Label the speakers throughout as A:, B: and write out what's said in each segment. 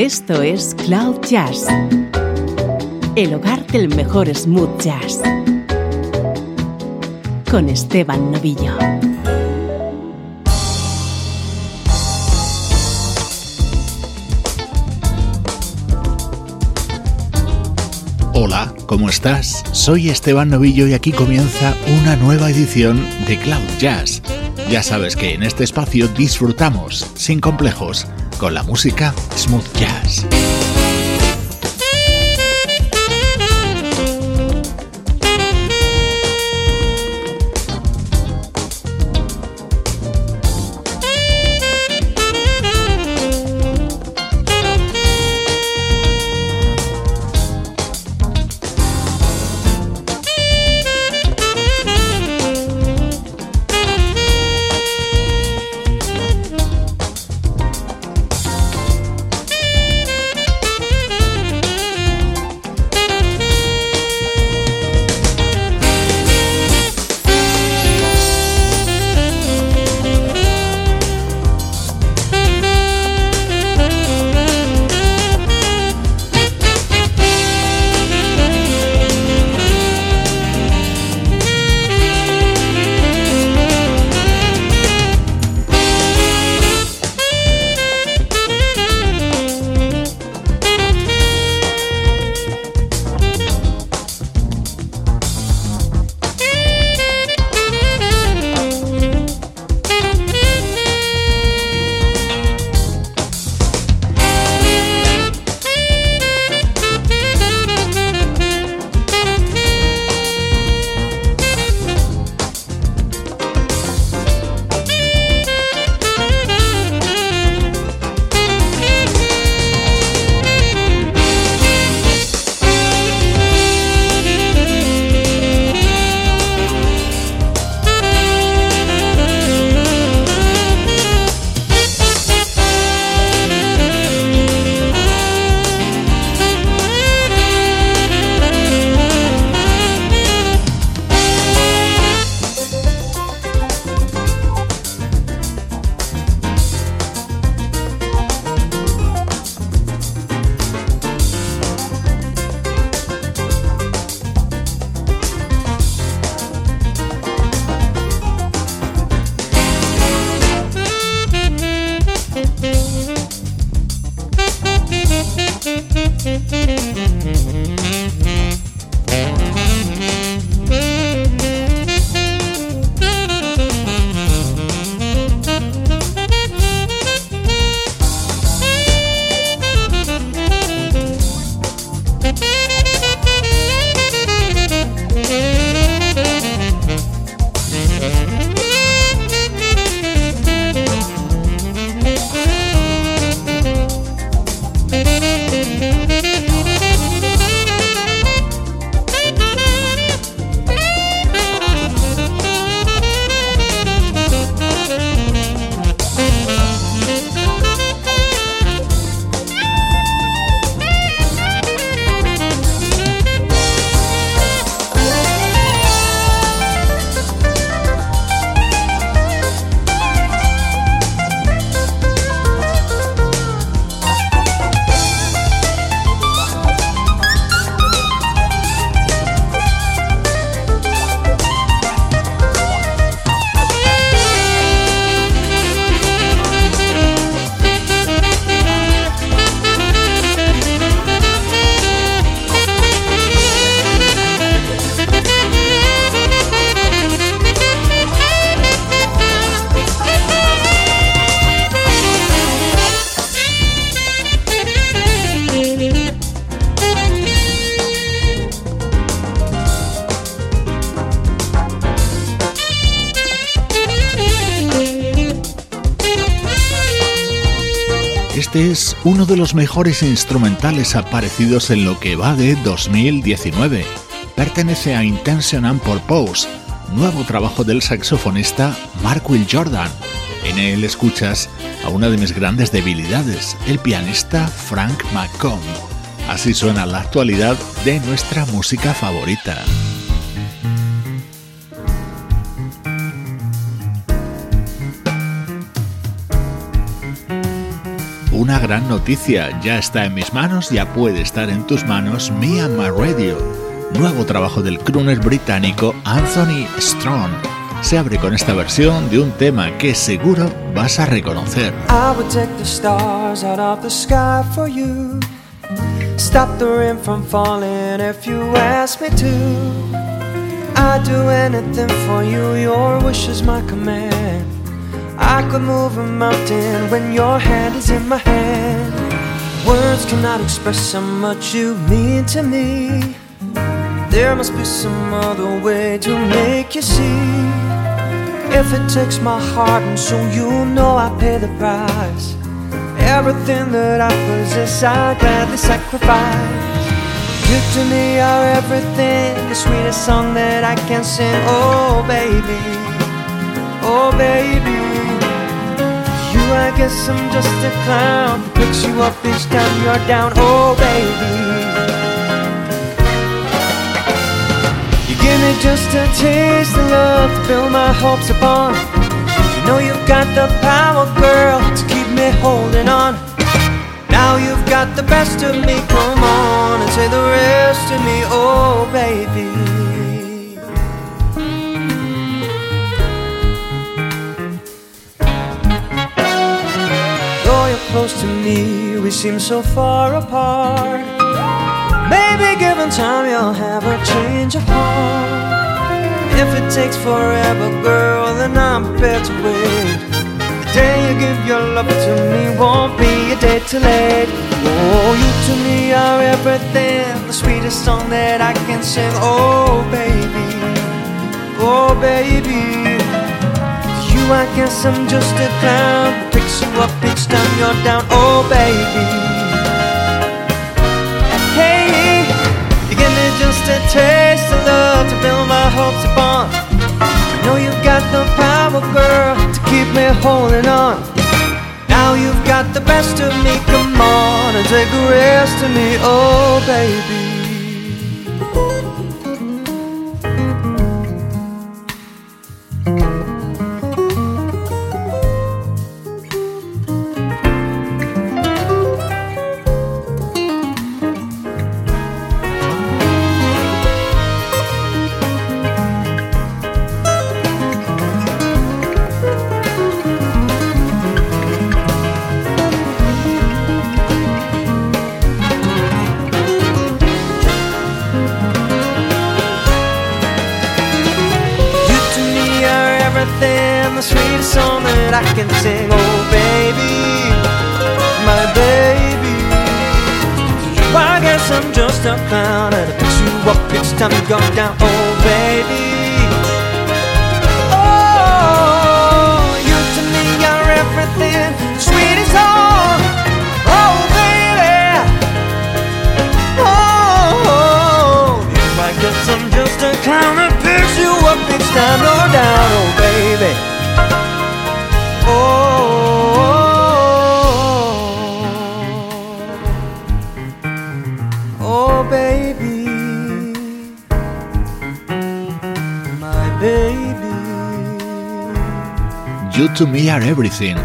A: Esto es Cloud Jazz, el hogar del mejor smooth jazz, con Esteban Novillo.
B: Hola, ¿cómo estás? Soy Esteban Novillo y aquí comienza una nueva edición de Cloud Jazz. Ya sabes que en este espacio disfrutamos, sin complejos, con la música smooth jazz. De los mejores instrumentales aparecidos en lo que va de 2019. Pertenece a Intention and Purpose, nuevo trabajo del saxofonista Mark Will Jordan. En él escuchas a una de mis grandes debilidades, el pianista Frank McComb. Así suena la actualidad de nuestra música favorita. Una gran noticia. Ya está en mis manos, ya puede estar en tus manos Me and My Radio, nuevo trabajo del crooner británico Anthony Strong. Se abre con esta versión de un tema que seguro vas a reconocer.
C: I would take the stars out of the sky for you. Stop the rain from falling if you ask me to. I'd do anything for you, your wish is my command. Could move a mountain when your hand is in my hand. Words cannot express how much you mean to me. There must be some other way to make you see. If it takes my heart and soul, you know I pay the price. Everything that I possess, I gladly sacrifice. You to me are everything, the sweetest song that I can sing. Oh, baby, oh, baby. I guess I'm just a clown who picks you up each time you're down. Oh, baby. You give me just a taste of love to build my hopes upon. You know you've got the power, girl, to keep me holding on. Now you've got the best of me, come on and say the rest of me, oh baby. Close to me, we seem so far apart. Maybe given time you'll have a change of heart. If it takes forever, girl, then I'm prepared to wait. The day you give your love to me won't be a day too late. Oh, you to me are everything, the sweetest song that I can sing. Oh, baby, oh, baby. To you, I guess I'm just a clown picks you up each time you're down. Oh, baby. Hey, you give me just a taste of love to build my hopes upon. You know you've got the power, girl, to keep me holding on. Now you've got the best of me, come on and take the rest of me, oh baby.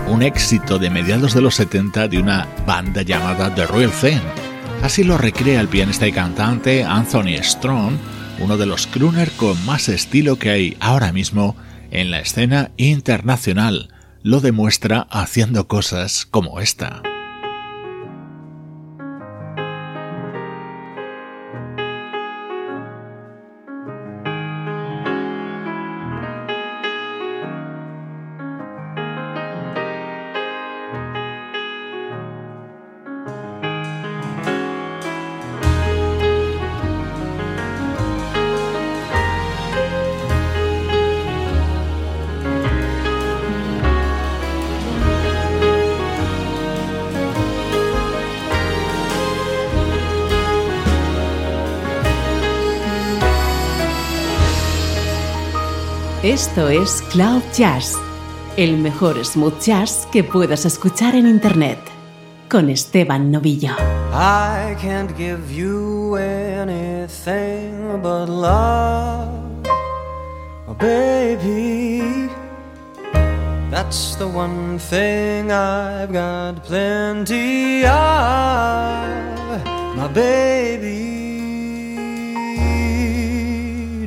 B: Un éxito de mediados de los 70 de una banda llamada The Real Thing. Así lo recrea el pianista y cantante Anthony Strong, uno de los crooner con más estilo que hay ahora mismo en la escena internacional. Lo demuestra haciendo cosas como esta.
A: Esto es Cloud Jazz, el mejor smooth jazz que puedas escuchar en Internet, con Esteban Novillo.
C: I can't give you anything but love, oh baby. That's the one thing I've got plenty of, my baby.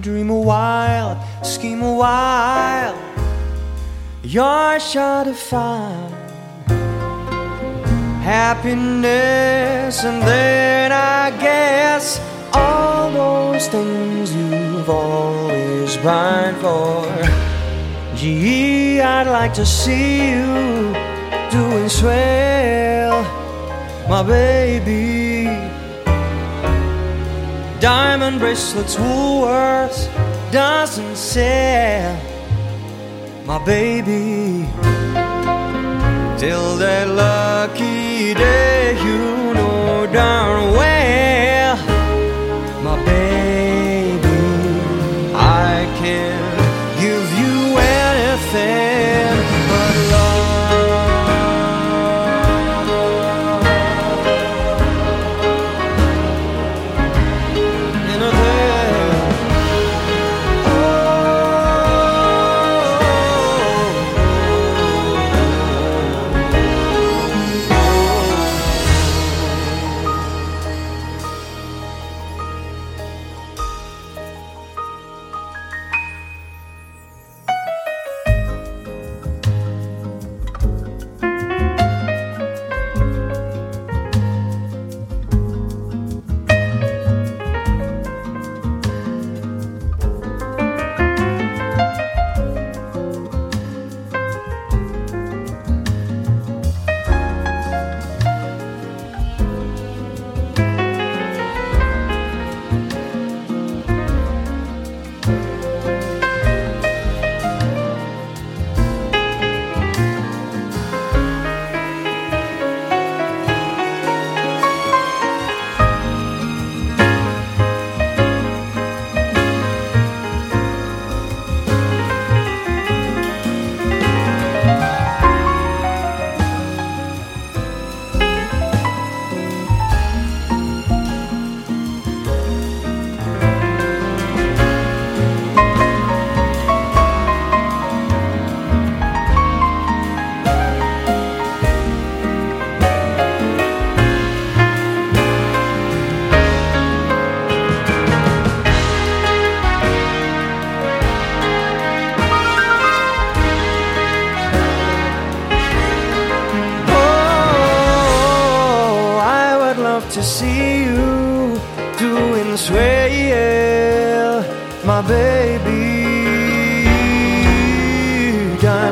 C: Dream a while, scheme a while, you're sure to find happiness, and then I guess all those things you've always pined for. Gee, I'd like to see you doing swell, my baby. Diamond bracelets, Woolworths doesn't sell, my baby. Till that lucky day, you know darn well,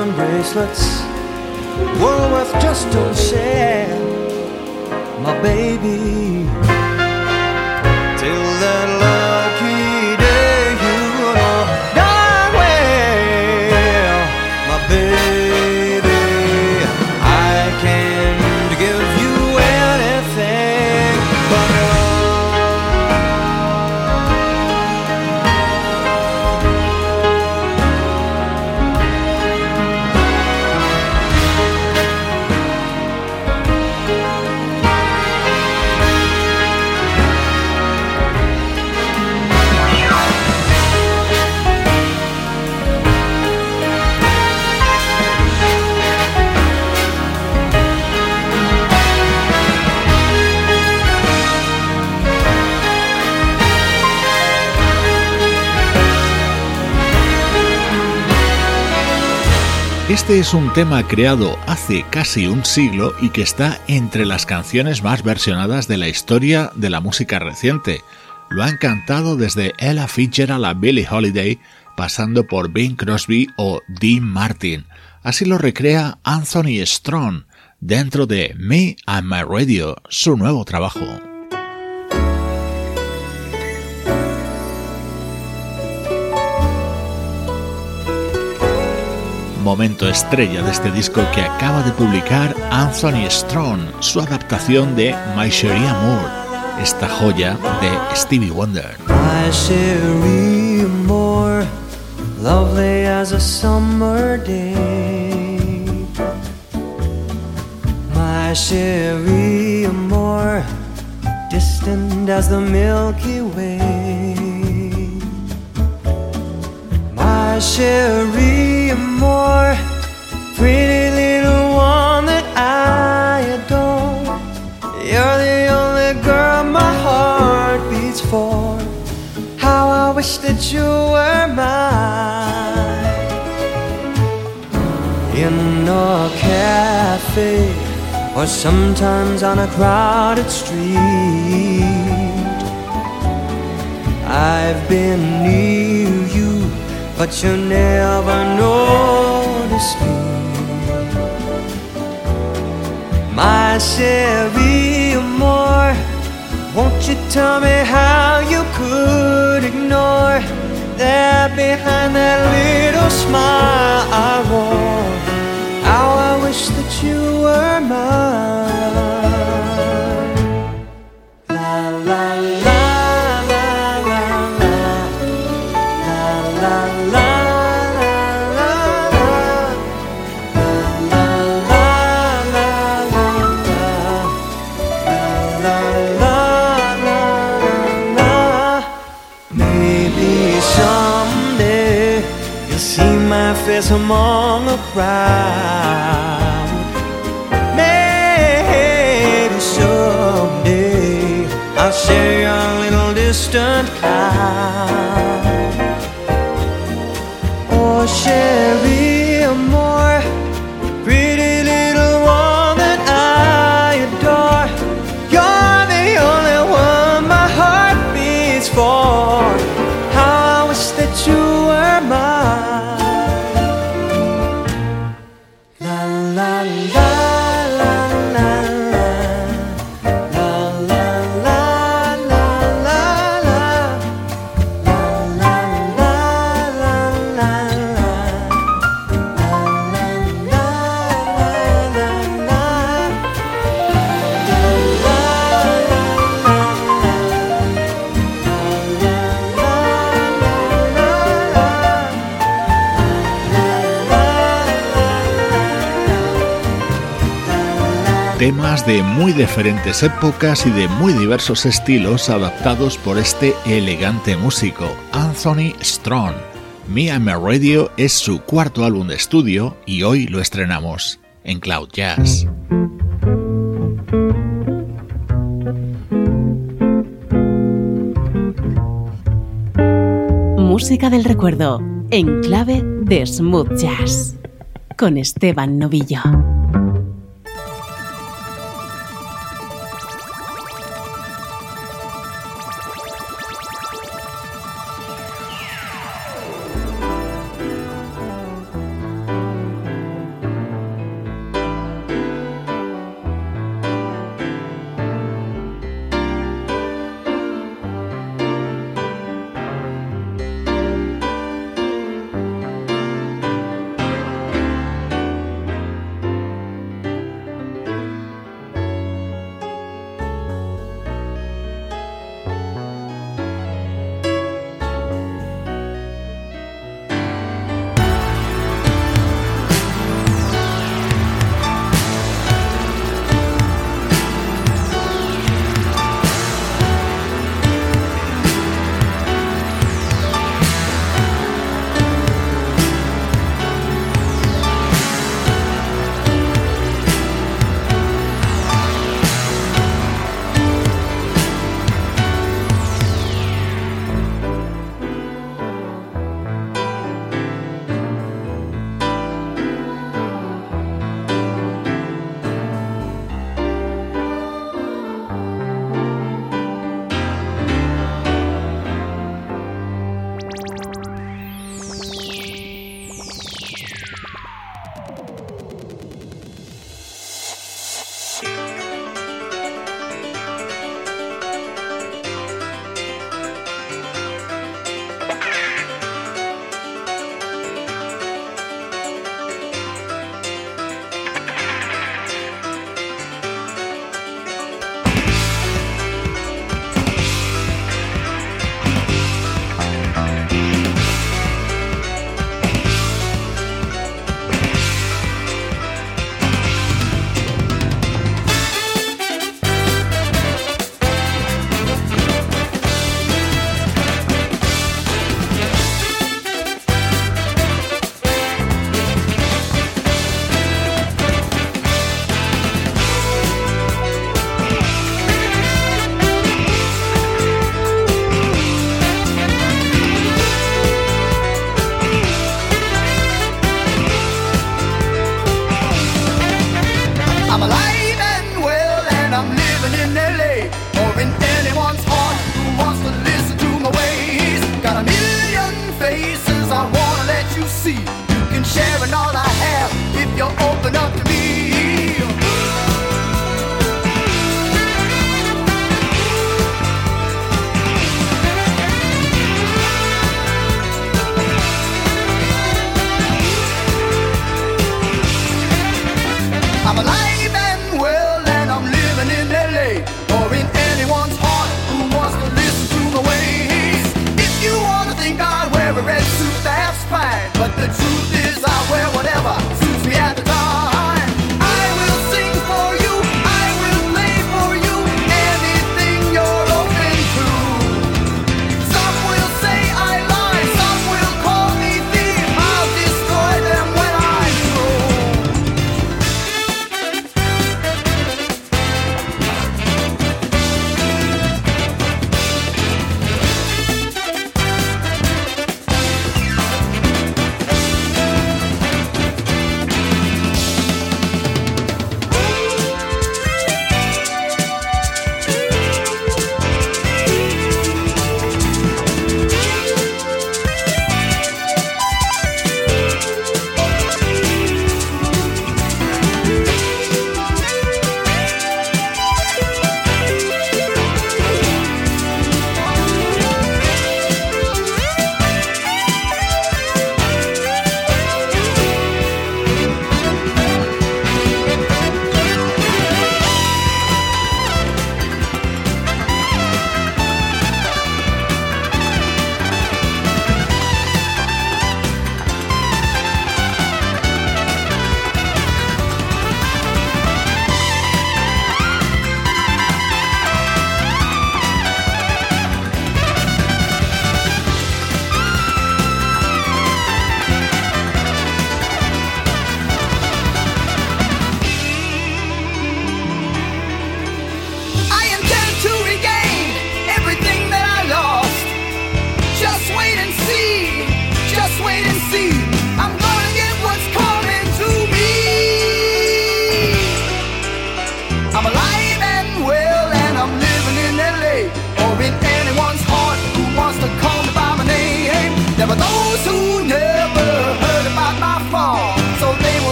C: Diamond bracelets, Woolworth just don't sell, my baby.
B: Este es un tema creado hace casi un siglo y que está entre las canciones más versionadas de la historia de la música reciente. Lo han cantado desde Ella Fitzgerald a Billie Holiday, pasando por Bing Crosby o Dean Martin. Así lo recrea Anthony Strong dentro de Me and My Radio, su nuevo trabajo. Momento estrella de este disco que acaba de publicar Anthony Strong, su adaptación de My Cherie Moore, esta joya de Stevie Wonder.
C: My Cherie Moore, lovely as a summer day. My Cherie Moore, distant as the Milky Way. My you more, pretty little one that I adore. You're the only girl my heart beats for. How I wish that you were mine. In a cafe, or sometimes on a crowded street, I've been near but you never noticed me. My Sherry Moore, won't you tell me how you could ignore that behind that little smile I wore? How I wish that you were mine. Face among a crowd. Maybe someday I'll share your little distant
B: de muy diferentes épocas y de muy diversos estilos adaptados por este elegante músico, Anthony Strong. And Radio es su cuarto álbum de estudio y hoy lo estrenamos en Cloud Jazz.
A: Música del recuerdo en clave de smooth jazz con Esteban Novillo.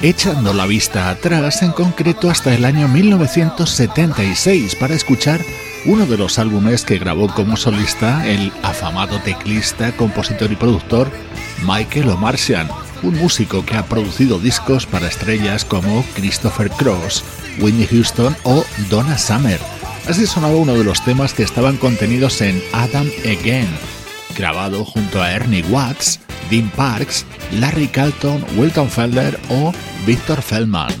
B: Echando la vista atrás, en concreto hasta el año 1976, para escuchar uno de los álbumes que grabó como solista el afamado teclista, compositor y productor Michael O'Marcian, un músico que ha producido discos para estrellas como Christopher Cross, Whitney Houston o Donna Summer. Así sonaba uno de los temas que estaban contenidos en Adam Again, grabado junto a Ernie Watts, Dean Parks, Larry Calton, Wilton Felder o Victor Feldman.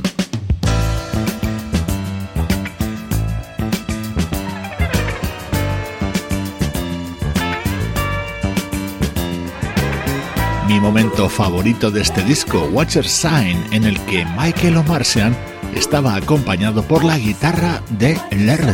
B: Mi momento favorito de este disco, Watcher Sign, en el que Michael O'Marcian estaba acompañado por la guitarra de Larry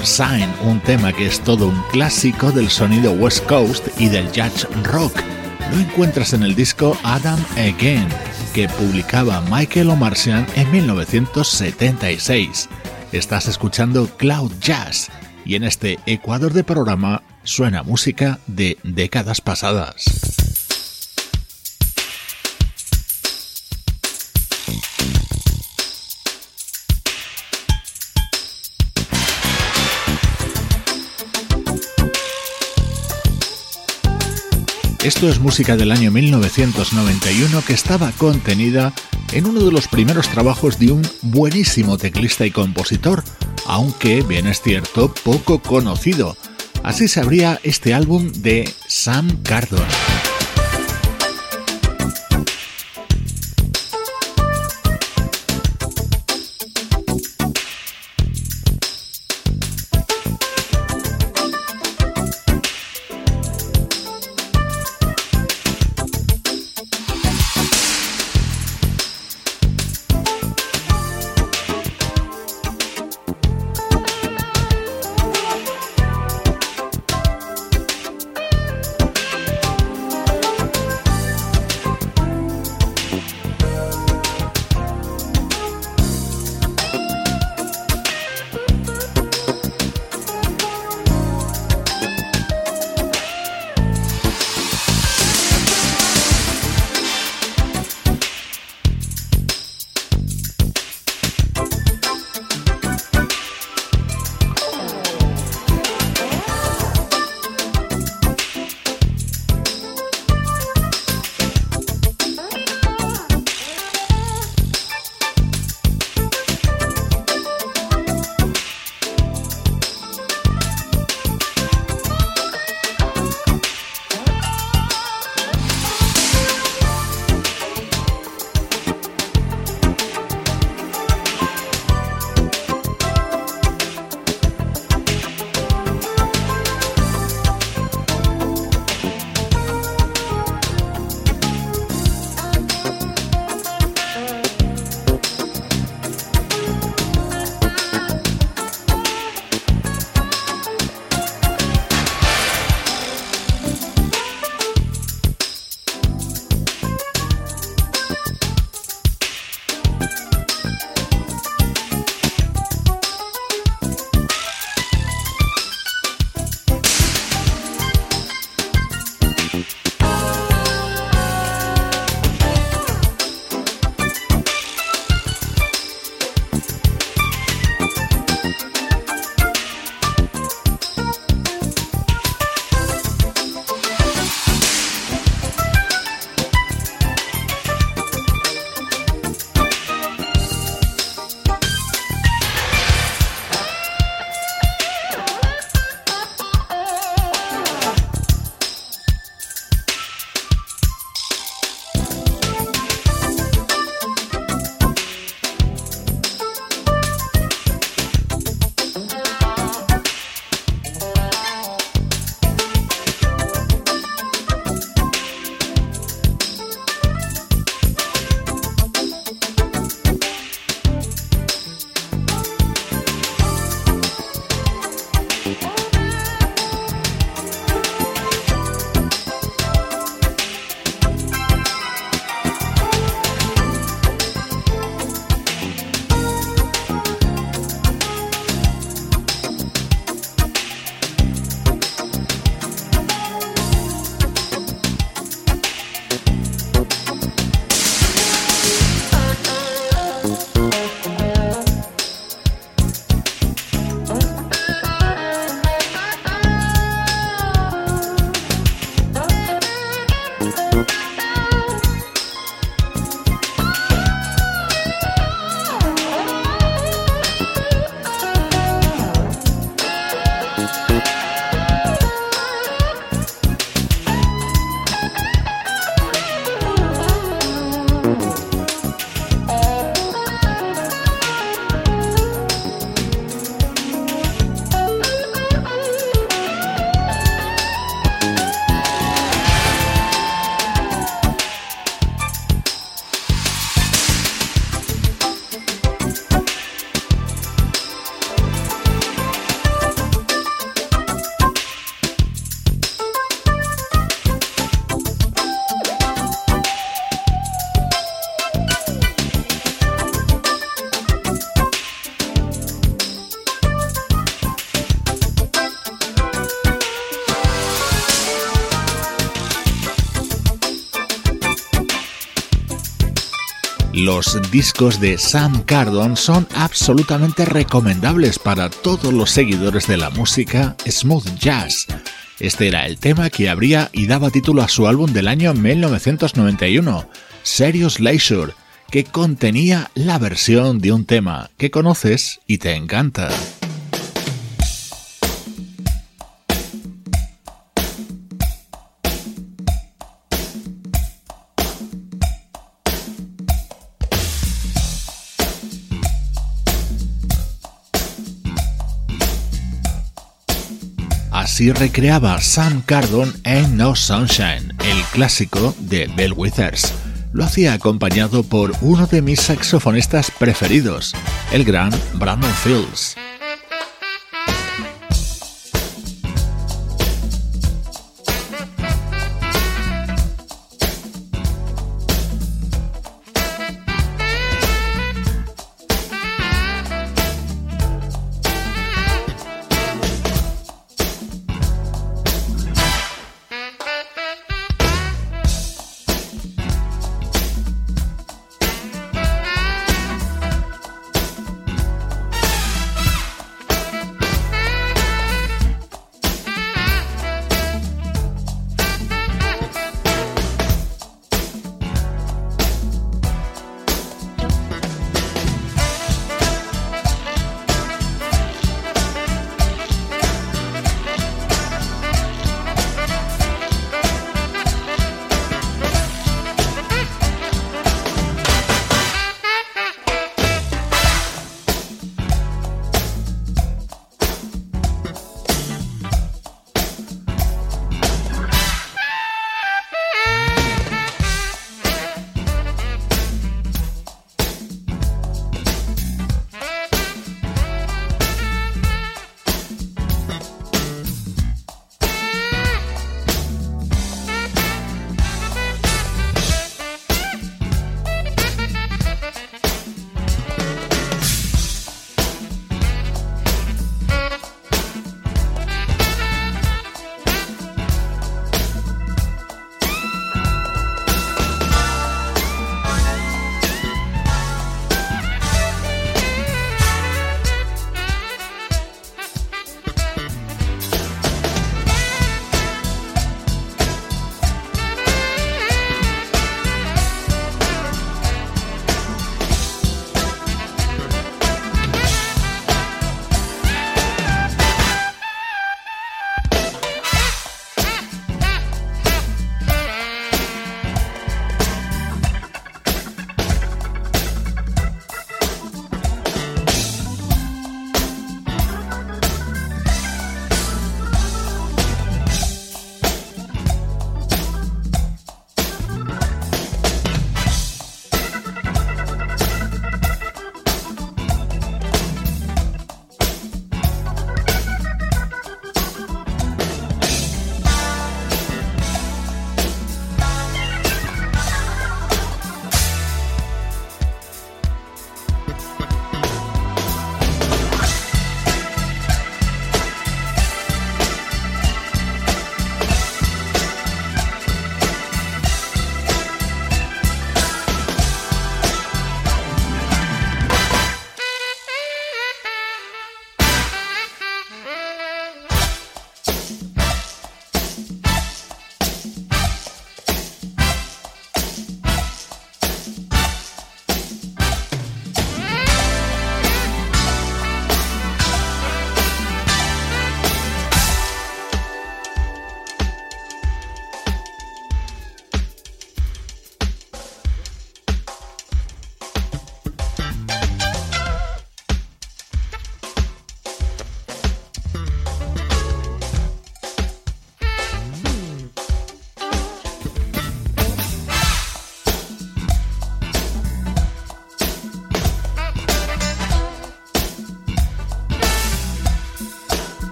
B: Sign, un tema que es todo un clásico del sonido West Coast y del jazz rock. Lo encuentras en el disco Adam Again, que publicaba Michael O'Marcian en 1976. Estás escuchando Cloud Jazz y en este Ecuador de programa suena música de décadas pasadas. Esto es música del año 1991 que estaba contenida en uno de los primeros trabajos de un buenísimo teclista y compositor, aunque, bien es cierto, poco conocido. Así se abría este álbum de Sam Cardon. Los discos de Sam Cardon son absolutamente recomendables para todos los seguidores de la música smooth jazz. Este era el tema que abría y daba título a su álbum del año 1991, Serious Leisure, que contenía la versión de un tema que conoces y te encanta. Así recreaba Sam Cardon en No Sunshine, el clásico de Bell Withers. Lo hacía acompañado por uno de mis saxofonistas preferidos, el gran Brandon Fields.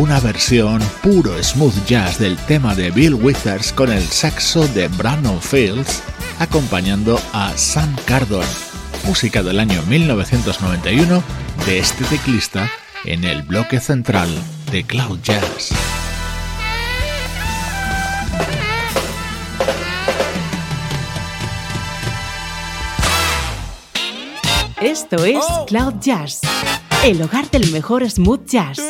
B: Una versión puro smooth jazz del tema de Bill Withers con el saxo de Brandon Fields acompañando a Sam Cardon, música del año 1991 de este teclista en el bloque central de Cloud Jazz.
A: Esto es oh. Cloud Jazz, el hogar del mejor smooth jazz.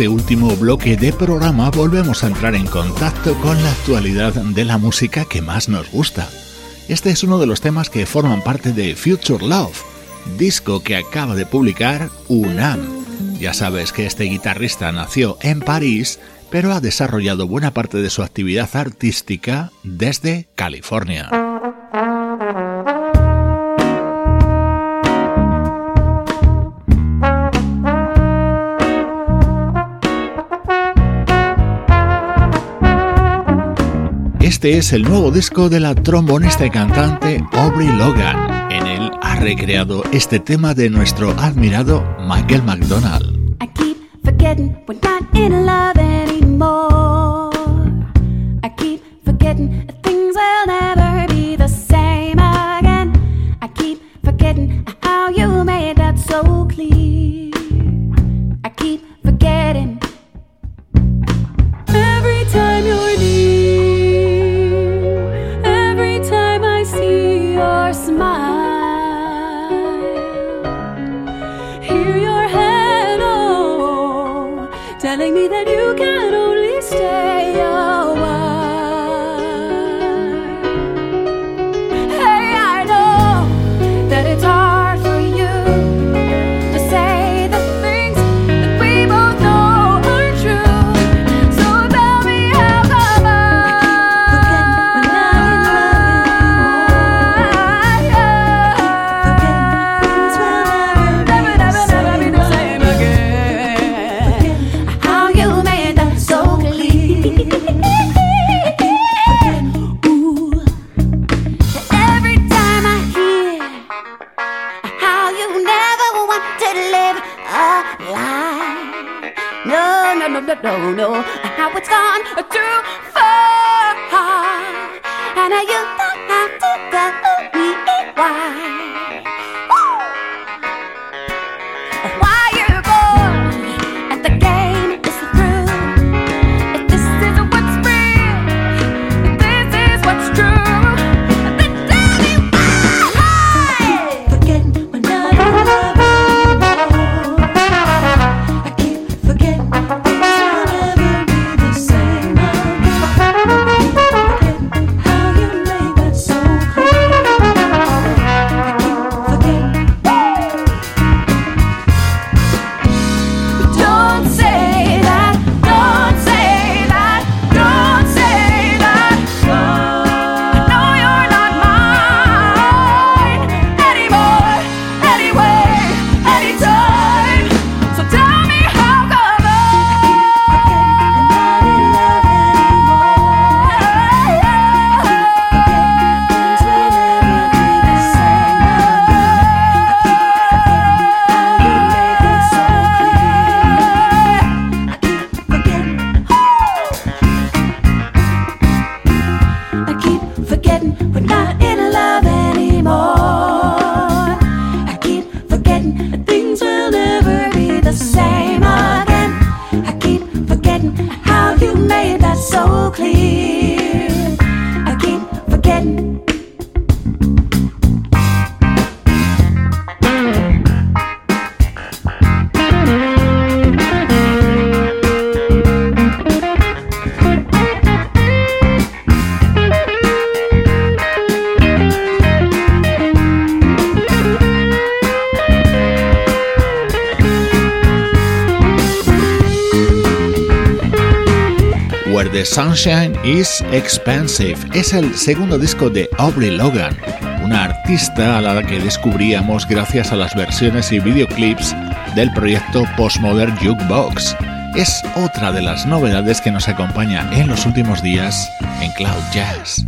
D: Este último bloque de programa volvemos a entrar en contacto con la actualidad de la música que más nos gusta. Este es uno de los temas que forman parte de Future Love, disco que acaba de publicar UNAM. Ya sabes que este guitarrista nació en París, pero ha desarrollado buena parte de su actividad artística desde California. Este es el nuevo disco de la trombonista y cantante Aubrey Logan. En él ha recreado este tema de nuestro admirado Michael McDonald. I keep forgetting how you made that so. No, no, no, no, no, no, how it's gone too far. And I you Sunshine is Expensive. Es el segundo disco de Aubrey Logan, una artista a la que descubríamos gracias a las versiones y videoclips del proyecto Postmodern Jukebox. Es otra de las novedades que nos acompaña en los últimos días en Cloud Jazz.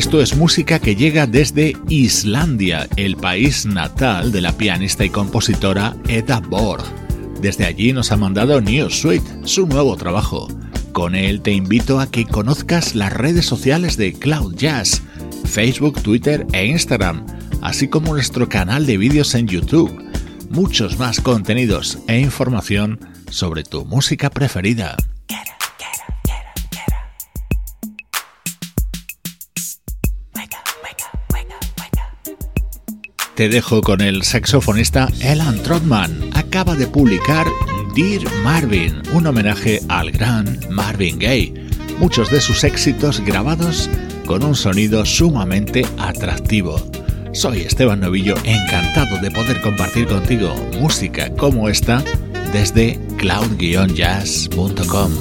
B: Esto es música que llega desde Islandia, el país natal de la pianista y compositora Edda Borg. Desde allí nos ha mandado New Sweet, su nuevo trabajo. Con él te invito a que conozcas las redes sociales de Cloud Jazz, Facebook, Twitter e Instagram, así como nuestro canal de vídeos en YouTube. Muchos más contenidos e información sobre tu música preferida. Te dejo con el saxofonista Elan Trotman. Acaba de publicar Dear Marvin, un homenaje al gran Marvin Gaye. Muchos de sus éxitos grabados con un sonido sumamente atractivo. Soy Esteban Novillo, encantado de poder compartir contigo música como esta desde cloud-jazz.com.